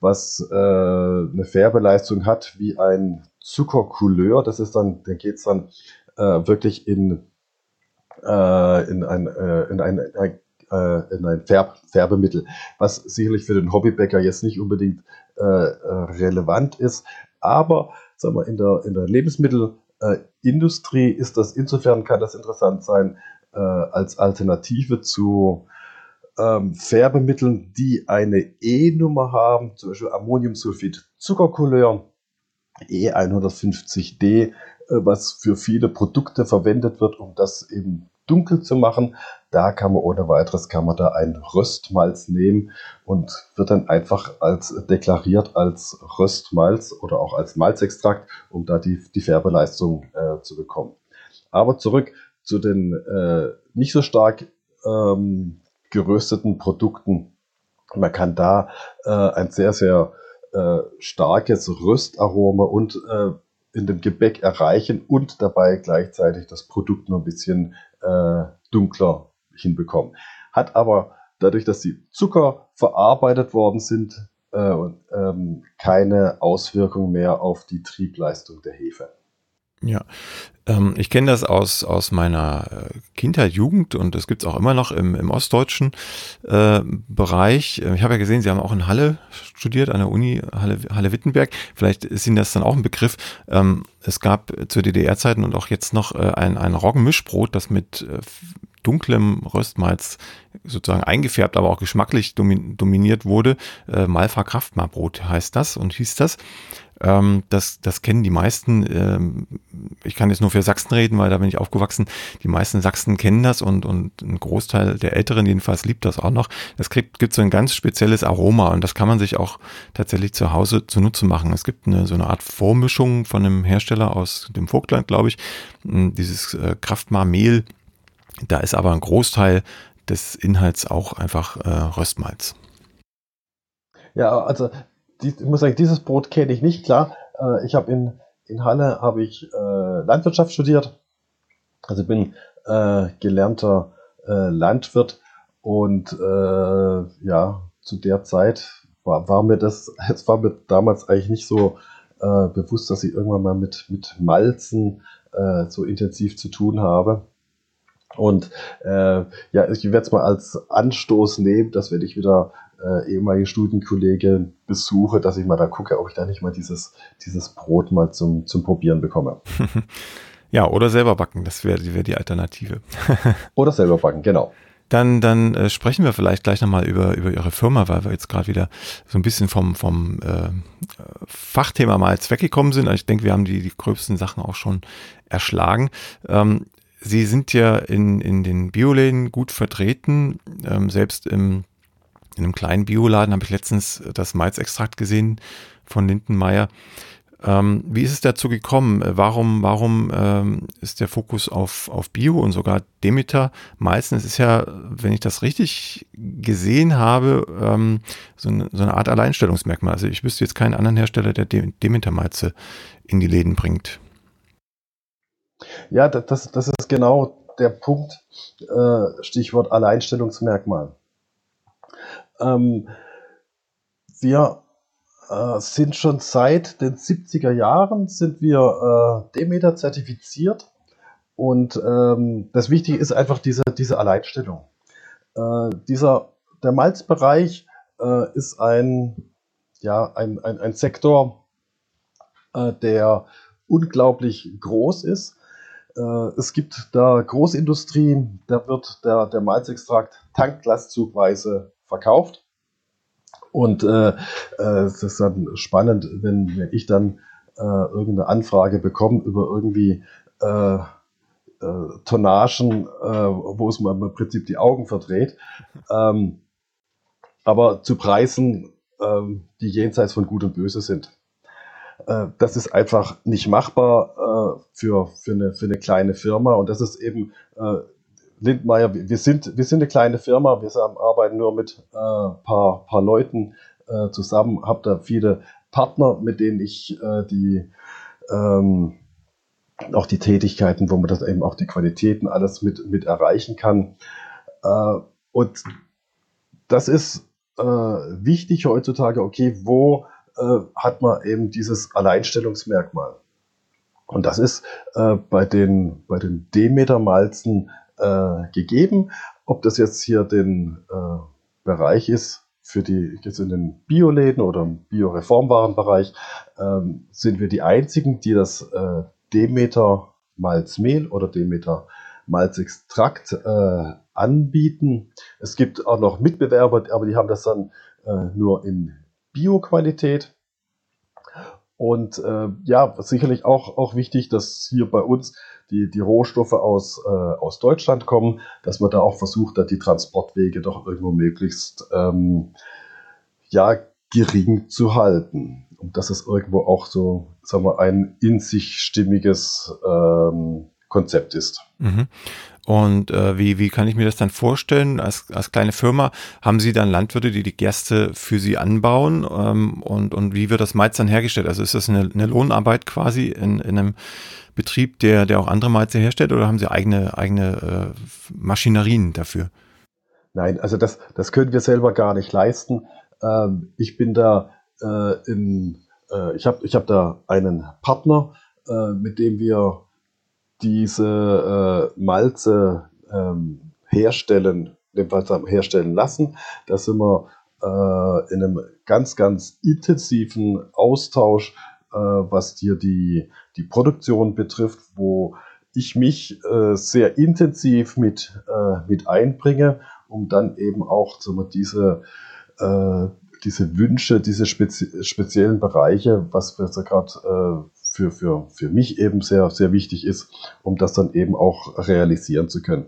was äh, eine Färbeleistung hat wie ein Zuckercouleur. Das ist dann, dann geht es dann äh, wirklich in, äh, in ein, äh, in ein, ein äh, in ein Färb Färbemittel, was sicherlich für den Hobbybäcker jetzt nicht unbedingt äh, äh relevant ist. Aber sagen wir, in der, in der Lebensmittelindustrie ist das insofern kann das interessant sein äh, als Alternative zu ähm, Färbemitteln, die eine E-Nummer haben, zum Beispiel Ammoniumsulfid Zuckercouleur E150D, äh, was für viele Produkte verwendet wird, um das eben dunkel zu machen. Da kann man ohne weiteres kann man da ein Röstmalz nehmen und wird dann einfach als deklariert als Röstmalz oder auch als Malzextrakt, um da die, die Färbeleistung äh, zu bekommen. Aber zurück zu den äh, nicht so stark ähm, gerösteten Produkten. Man kann da äh, ein sehr, sehr äh, starkes Röstaroma und äh, in dem Gebäck erreichen und dabei gleichzeitig das Produkt nur ein bisschen äh, dunkler hinbekommen. Hat aber dadurch, dass die Zucker verarbeitet worden sind, äh, ähm, keine Auswirkung mehr auf die Triebleistung der Hefe. Ja, ähm, ich kenne das aus, aus meiner äh, Kindheit, Jugend und das gibt's auch immer noch im, im ostdeutschen äh, Bereich. Äh, ich habe ja gesehen, Sie haben auch in Halle studiert, an der Uni Halle, Halle Wittenberg. Vielleicht ist Ihnen das dann auch ein Begriff. Ähm, es gab zu DDR-Zeiten und auch jetzt noch äh, ein, ein Roggenmischbrot, das mit äh, dunklem Röstmalz sozusagen eingefärbt, aber auch geschmacklich dominiert wurde. Äh, Malfa Kraftmarbrot heißt das und hieß das. Ähm, das, das kennen die meisten. Ähm, ich kann jetzt nur für Sachsen reden, weil da bin ich aufgewachsen. Die meisten Sachsen kennen das und, und ein Großteil der Älteren jedenfalls liebt das auch noch. Es gibt, gibt so ein ganz spezielles Aroma und das kann man sich auch tatsächlich zu Hause zunutze machen. Es gibt eine, so eine Art Vormischung von einem Hersteller aus dem Vogtland, glaube ich. Hm, dieses äh, Kraftmar-Mehl. Da ist aber ein Großteil des Inhalts auch einfach äh, Röstmalz. Ja, also die, ich muss sagen, dieses Brot kenne ich nicht, klar. Äh, ich habe in, in Halle habe ich äh, Landwirtschaft studiert. Also bin äh, gelernter äh, Landwirt und äh, ja, zu der Zeit war, war mir das, es war mir damals eigentlich nicht so bewusst, dass ich irgendwann mal mit, mit Malzen so intensiv zu tun habe. Und äh, ja, ich werde es mal als Anstoß nehmen, dass wenn ich wieder äh, ehemalige Studienkollegen besuche, dass ich mal da gucke, ob ich da nicht mal dieses, dieses Brot mal zum, zum Probieren bekomme. ja, oder selber backen, das wäre wär die Alternative. oder selber backen, genau. Dann, dann äh, sprechen wir vielleicht gleich nochmal über, über Ihre Firma, weil wir jetzt gerade wieder so ein bisschen vom, vom äh, Fachthema mal jetzt weggekommen sind. Also ich denke, wir haben die, die gröbsten Sachen auch schon erschlagen. Ähm, Sie sind ja in, in den Bioläden gut vertreten, ähm, selbst im in einem kleinen Bioladen habe ich letztens das Malzextrakt gesehen von Lindenmeier. Ähm, wie ist es dazu gekommen? Warum, warum ähm, ist der Fokus auf, auf Bio und sogar Demeter? Meistens ist ja, wenn ich das richtig gesehen habe, ähm, so, eine, so, eine, Art Alleinstellungsmerkmal. Also ich wüsste jetzt keinen anderen Hersteller, der Demeter-Malze in die Läden bringt. Ja, das, das ist genau der Punkt, äh, Stichwort Alleinstellungsmerkmal. Ähm, wir äh, sind schon seit den 70er Jahren sind wir äh, Demeter zertifiziert und ähm, das Wichtige ist einfach diese, diese Alleinstellung. Dieser, der Malzbereich ist ein, ja, ein, ein, ein Sektor, der unglaublich groß ist. Äh, es gibt da Großindustrie, da wird der, der Malzextrakt tanklastzugweise verkauft. Und äh, äh, es ist dann spannend, wenn, wenn ich dann äh, irgendeine Anfrage bekomme über irgendwie äh, äh, Tonnagen, wo es mir im Prinzip die Augen verdreht. Ähm, aber zu Preisen, ähm, die jenseits von Gut und Böse sind. Äh, das ist einfach nicht machbar äh, für, für, eine, für eine kleine Firma. Und das ist eben äh, Lindmeier, wir sind, wir sind eine kleine Firma, wir arbeiten nur mit ein äh, paar, paar Leuten äh, zusammen, habe da viele Partner, mit denen ich äh, die ähm, auch die Tätigkeiten, wo man das eben auch die Qualitäten alles mit, mit erreichen kann. Äh, und das ist äh, wichtig heutzutage, okay, wo äh, hat man eben dieses Alleinstellungsmerkmal? Und das ist äh, bei den, bei den Demeter-Malzen äh, gegeben. Ob das jetzt hier den äh, Bereich ist, für die jetzt in den Bioläden oder im Bioreformwarenbereich, ähm, sind wir die einzigen, die das äh, Demeter Malzmehl oder Demeter Malzextrakt äh, anbieten. Es gibt auch noch Mitbewerber, aber die haben das dann nur in Bio-Qualität. Und äh, ja, sicherlich auch, auch wichtig, dass hier bei uns die, die Rohstoffe aus, äh, aus Deutschland kommen, dass man da auch versucht, da die Transportwege doch irgendwo möglichst ähm, ja, gering zu halten. Und dass es irgendwo auch so, sagen wir, ein in sich stimmiges ähm, Konzept ist. Mhm. Und äh, wie, wie kann ich mir das dann vorstellen? Als, als kleine Firma haben Sie dann Landwirte, die die Gerste für Sie anbauen? Ähm, und, und wie wird das Malz dann hergestellt? Also ist das eine, eine Lohnarbeit quasi in, in einem Betrieb, der, der auch andere Malze herstellt oder haben Sie eigene, eigene äh, Maschinerien dafür? Nein, also das, das können wir selber gar nicht leisten. Ähm, ich bin da äh, in, äh, ich habe ich hab da einen Partner, äh, mit dem wir diese äh, Malze ähm, herstellen, jedenfalls herstellen lassen. Da sind wir äh, in einem ganz, ganz intensiven Austausch, äh, was hier die, die Produktion betrifft, wo ich mich äh, sehr intensiv mit, äh, mit einbringe, um dann eben auch wir, diese, äh, diese Wünsche, diese spezi speziellen Bereiche, was wir so gerade für, für, für mich eben sehr, sehr wichtig ist, um das dann eben auch realisieren zu können.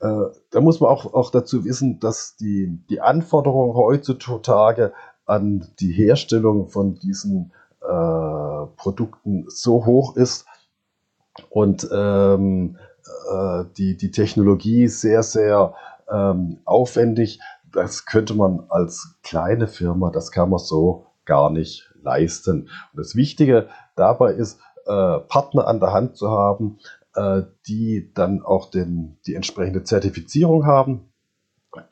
Äh, da muss man auch, auch dazu wissen, dass die, die Anforderung heutzutage an die Herstellung von diesen äh, Produkten so hoch ist und ähm, äh, die, die Technologie sehr, sehr ähm, aufwendig. Das könnte man als kleine Firma, das kann man so gar nicht leisten. Und das Wichtige dabei ist, äh, Partner an der Hand zu haben, äh, die dann auch den, die entsprechende Zertifizierung haben,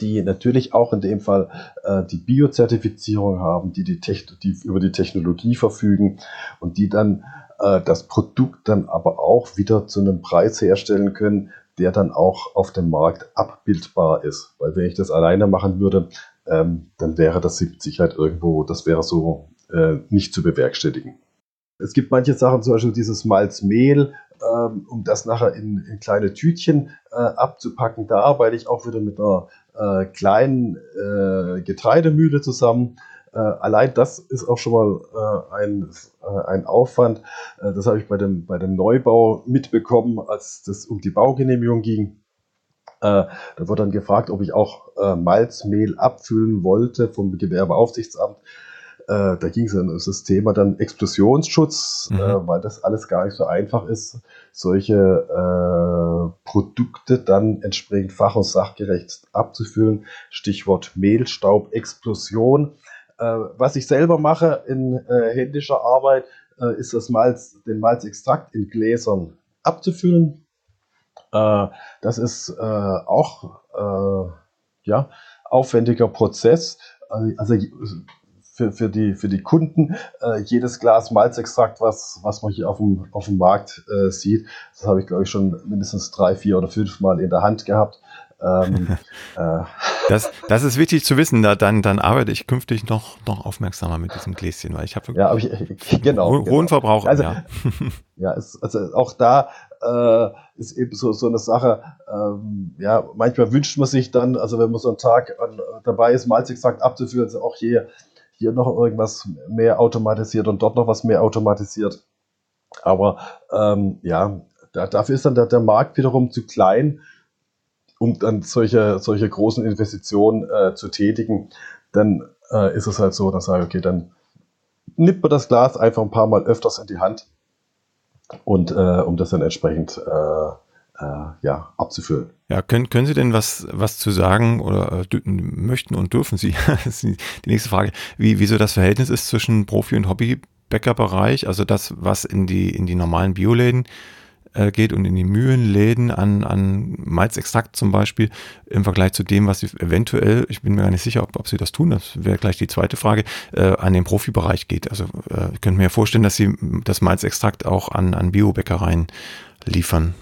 die natürlich auch in dem Fall äh, die Biozertifizierung haben, die, die, die, über die Technologie verfügen und die dann äh, das Produkt dann aber auch wieder zu einem Preis herstellen können, der dann auch auf dem Markt abbildbar ist. Weil wenn ich das alleine machen würde, ähm, dann wäre das mit Sicherheit irgendwo, das wäre so äh, nicht zu bewerkstelligen. Es gibt manche Sachen, zum Beispiel dieses Malzmehl, ähm, um das nachher in, in kleine Tütchen äh, abzupacken. Da arbeite ich auch wieder mit einer äh, kleinen äh, Getreidemühle zusammen. Äh, allein das ist auch schon mal äh, ein, äh, ein Aufwand. das habe ich bei dem, bei dem Neubau mitbekommen, als es um die Baugenehmigung ging. da wurde dann gefragt, ob ich auch Malzmehl abfüllen wollte vom Gewerbeaufsichtsamt. Da ging es um das Thema dann Explosionsschutz, mhm. weil das alles gar nicht so einfach ist, solche äh, Produkte dann entsprechend fach- und sachgerecht abzufüllen. Stichwort Mehlstaub, Explosion. Äh, was ich selber mache in äh, händischer Arbeit, äh, ist das Malz, den Malzextrakt in Gläsern abzufüllen. Äh, das ist äh, auch ja, aufwendiger Prozess. Also für, für, die, für die Kunden äh, jedes Glas Malzextrakt, was, was man hier auf dem, auf dem Markt äh, sieht. Das habe ich, glaube ich, schon mindestens drei, vier oder fünf Mal in der Hand gehabt. Ähm, äh. das, das ist wichtig zu wissen. Da, dann, dann arbeite ich künftig noch, noch aufmerksamer mit diesem Gläschen, weil ich habe ja, ich, genau, hohen genau. Verbrauch. Also, ja, ja ist, also auch da äh, ist eben so, so eine Sache. Ähm, ja, manchmal wünscht man sich dann, also wenn man so einen Tag an, dabei ist, Malzextrakt abzuführen, also auch hier hier noch irgendwas mehr automatisiert und dort noch was mehr automatisiert. Aber ähm, ja, da, dafür ist dann der, der Markt wiederum zu klein, um dann solche, solche großen Investitionen äh, zu tätigen. Dann äh, ist es halt so, dann sage okay, dann nimmt man das Glas einfach ein paar Mal öfters in die Hand und äh, um das dann entsprechend äh, äh, ja, abzufüllen. Ja, können, können Sie denn was, was zu sagen oder äh, möchten und dürfen Sie? die nächste Frage. Wie, wie so das Verhältnis ist zwischen Profi- und Hobbybäckerbereich, also das, was in die, in die normalen Bioläden äh, geht und in die Mühlenläden an, an Malzextrakt zum Beispiel im Vergleich zu dem, was sie eventuell, ich bin mir gar nicht sicher, ob, ob sie das tun, das wäre gleich die zweite Frage, äh, an den Profibereich geht. Also äh, ich könnte mir vorstellen, dass sie das Malzextrakt auch an, an Biobäckereien liefern.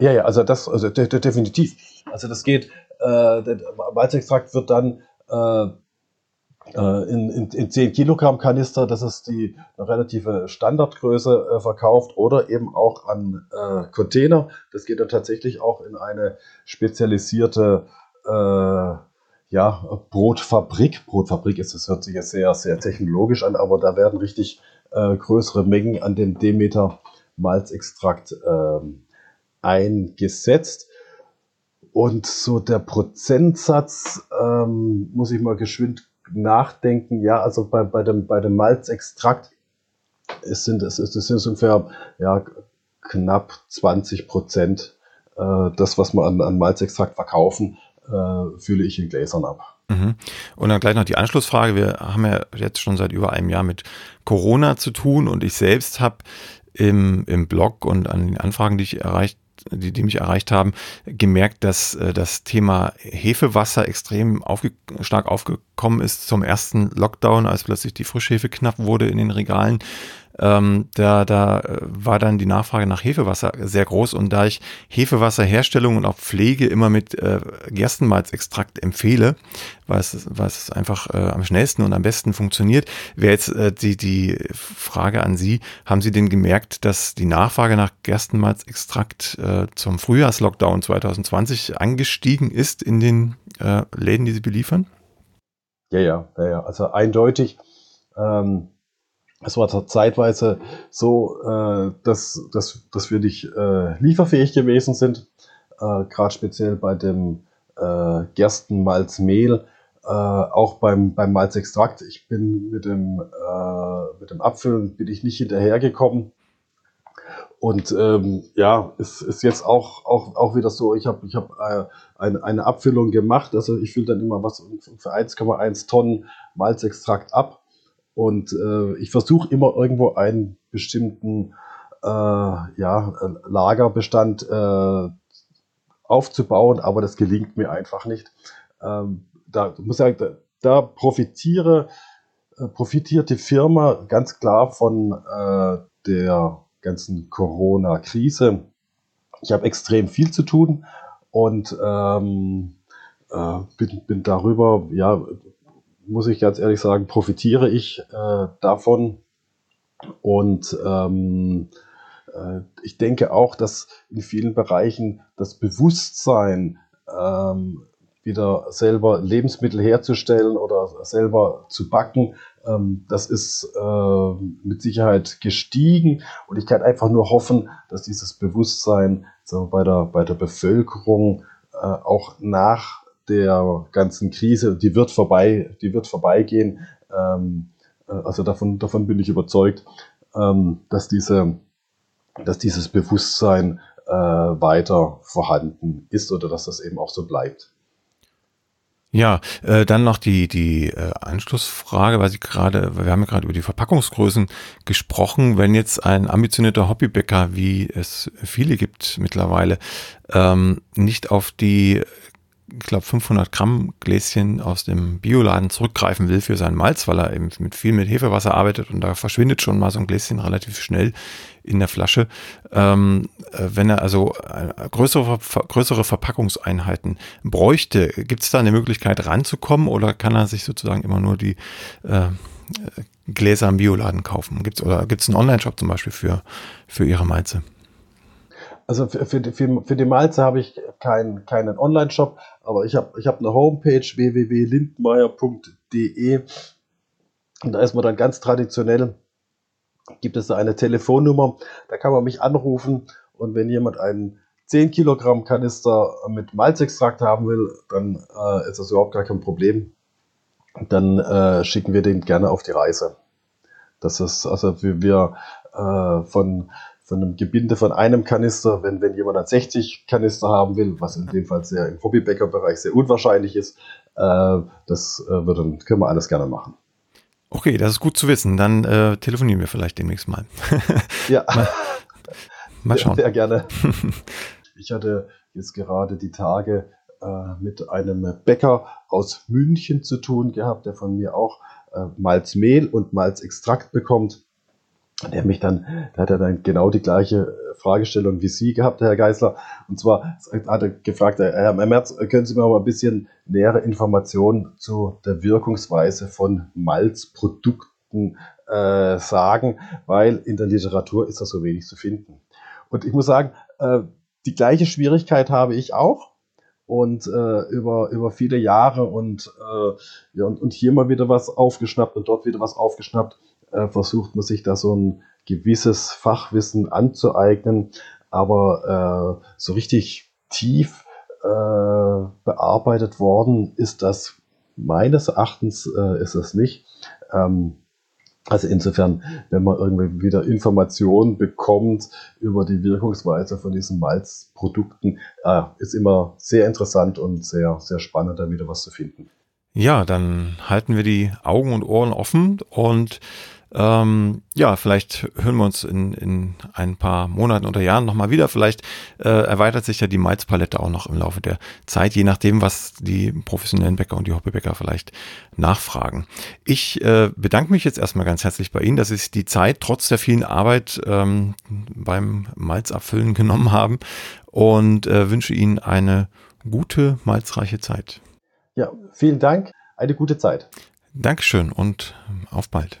Ja, ja, also das, also de de definitiv. Also das geht, äh, der Malzextrakt wird dann äh, äh in, in, in 10 Kilogramm Kanister, das ist die relative Standardgröße, äh, verkauft oder eben auch an äh, Container. Das geht dann tatsächlich auch in eine spezialisierte äh, ja, Brotfabrik. Brotfabrik ist, das hört sich jetzt sehr, sehr technologisch an, aber da werden richtig äh, größere Mengen an dem Demeter Malzextrakt ähm, eingesetzt. Und so der Prozentsatz, ähm, muss ich mal geschwind nachdenken. Ja, also bei, bei, dem, bei dem Malzextrakt es sind es, es sind ungefähr ja, knapp 20 Prozent äh, das, was wir an, an Malzextrakt verkaufen, äh, fülle ich in Gläsern ab. Mhm. Und dann gleich noch die Anschlussfrage. Wir haben ja jetzt schon seit über einem Jahr mit Corona zu tun und ich selbst habe im, im Blog und an den Anfragen, die ich erreicht die, die mich erreicht haben, gemerkt, dass äh, das Thema Hefewasser extrem aufge stark aufgekommen ist zum ersten Lockdown, als plötzlich die Frischhefe knapp wurde in den Regalen. Ähm, da, da äh, war dann die Nachfrage nach Hefewasser sehr groß und da ich Hefewasserherstellung und auch Pflege immer mit äh, Gerstenmalzextrakt empfehle, weil es, weil es einfach äh, am schnellsten und am besten funktioniert, wäre jetzt äh, die, die Frage an Sie, haben Sie denn gemerkt, dass die Nachfrage nach Gerstenmalzextrakt äh, zum Frühjahrslockdown 2020 angestiegen ist in den äh, Läden, die Sie beliefern? Ja, ja, ja, ja. also eindeutig. Ähm es war zeitweise so, äh, dass, dass, dass wir nicht äh, lieferfähig gewesen sind, äh, gerade speziell bei dem äh, Gerstenmalzmehl, äh, auch beim, beim Malzextrakt. Ich bin mit dem, äh, mit dem Abfüllen bin ich nicht hinterhergekommen. Und ähm, ja, es ist jetzt auch, auch, auch wieder so, ich habe ich hab, äh, eine, eine Abfüllung gemacht, also ich fülle dann immer was für 1,1 Tonnen Malzextrakt ab und äh, ich versuche immer irgendwo einen bestimmten äh, ja, Lagerbestand äh, aufzubauen, aber das gelingt mir einfach nicht. Ähm, da muss ich sagen, da, da profitiere, äh, profitiert die Firma ganz klar von äh, der ganzen Corona-Krise. Ich habe extrem viel zu tun und ähm, äh, bin, bin darüber, ja, muss ich ganz ehrlich sagen, profitiere ich äh, davon. Und ähm, äh, ich denke auch, dass in vielen Bereichen das Bewusstsein, ähm, wieder selber Lebensmittel herzustellen oder selber zu backen, ähm, das ist äh, mit Sicherheit gestiegen. Und ich kann einfach nur hoffen, dass dieses Bewusstsein bei, der, bei der Bevölkerung äh, auch nach der ganzen Krise, die wird vorbei, die wird vorbeigehen. Ähm, äh, also davon, davon bin ich überzeugt, ähm, dass diese dass dieses Bewusstsein äh, weiter vorhanden ist oder dass das eben auch so bleibt. Ja, äh, dann noch die, die äh, Anschlussfrage, weil Sie gerade, wir haben ja gerade über die Verpackungsgrößen gesprochen. Wenn jetzt ein ambitionierter Hobbybäcker, wie es viele gibt mittlerweile, ähm, nicht auf die ich glaube, 500 Gramm Gläschen aus dem Bioladen zurückgreifen will für seinen Malz, weil er eben mit viel mit Hefewasser arbeitet und da verschwindet schon mal so ein Gläschen relativ schnell in der Flasche. Ähm, äh, wenn er also äh, größere, größere Verpackungseinheiten bräuchte, gibt es da eine Möglichkeit ranzukommen oder kann er sich sozusagen immer nur die äh, Gläser im Bioladen kaufen? Gibt's, oder gibt es einen Online-Shop zum Beispiel für, für Ihre Malze? Also für, für, für, für die Malze habe ich kein, keinen Online-Shop, aber ich habe ich hab eine Homepage www.lindmeier.de und da ist man dann ganz traditionell, gibt es da eine Telefonnummer, da kann man mich anrufen und wenn jemand einen 10 Kilogramm Kanister mit Malzextrakt haben will, dann äh, ist das überhaupt gar kein Problem. Dann äh, schicken wir den gerne auf die Reise. Das ist also wir, wir äh, von von einem Gebinde von einem Kanister, wenn, wenn jemand dann 60 Kanister haben will, was in dem Fall sehr im Hobbybäckerbereich sehr unwahrscheinlich ist, äh, das äh, wird dann, können wir alles gerne machen. Okay, das ist gut zu wissen. Dann äh, telefonieren wir vielleicht demnächst mal. ja. mal, mal schauen. Sehr, sehr gerne. ich hatte jetzt gerade die Tage äh, mit einem Bäcker aus München zu tun gehabt, der von mir auch äh, Malzmehl und Malzextrakt bekommt der mich dann, da hat er dann genau die gleiche äh, Fragestellung wie Sie gehabt, Herr Geisler. Und zwar hat er gefragt, Herr Merz, können Sie mir mal ein bisschen nähere Informationen zu der Wirkungsweise von Malzprodukten äh, sagen, weil in der Literatur ist das so wenig zu finden. Und ich muss sagen, äh, die gleiche Schwierigkeit habe ich auch und äh, über, über viele Jahre und, äh, ja, und, und hier mal wieder was aufgeschnappt und dort wieder was aufgeschnappt äh, versucht man sich da so ein gewisses Fachwissen anzueignen, aber äh, so richtig tief äh, bearbeitet worden ist das meines Erachtens äh, ist es nicht. Ähm, also insofern, wenn man irgendwie wieder Informationen bekommt über die Wirkungsweise von diesen Malzprodukten, äh, ist immer sehr interessant und sehr, sehr spannend, da wieder was zu finden. Ja, dann halten wir die Augen und Ohren offen und ähm, ja, vielleicht hören wir uns in, in ein paar Monaten oder Jahren nochmal wieder. Vielleicht äh, erweitert sich ja die Malzpalette auch noch im Laufe der Zeit, je nachdem, was die professionellen Bäcker und die Hobbybäcker vielleicht nachfragen. Ich äh, bedanke mich jetzt erstmal ganz herzlich bei Ihnen, dass Sie sich die Zeit trotz der vielen Arbeit ähm, beim Malzabfüllen genommen haben und äh, wünsche Ihnen eine gute, malzreiche Zeit. Ja, vielen Dank. Eine gute Zeit. Dankeschön und auf bald.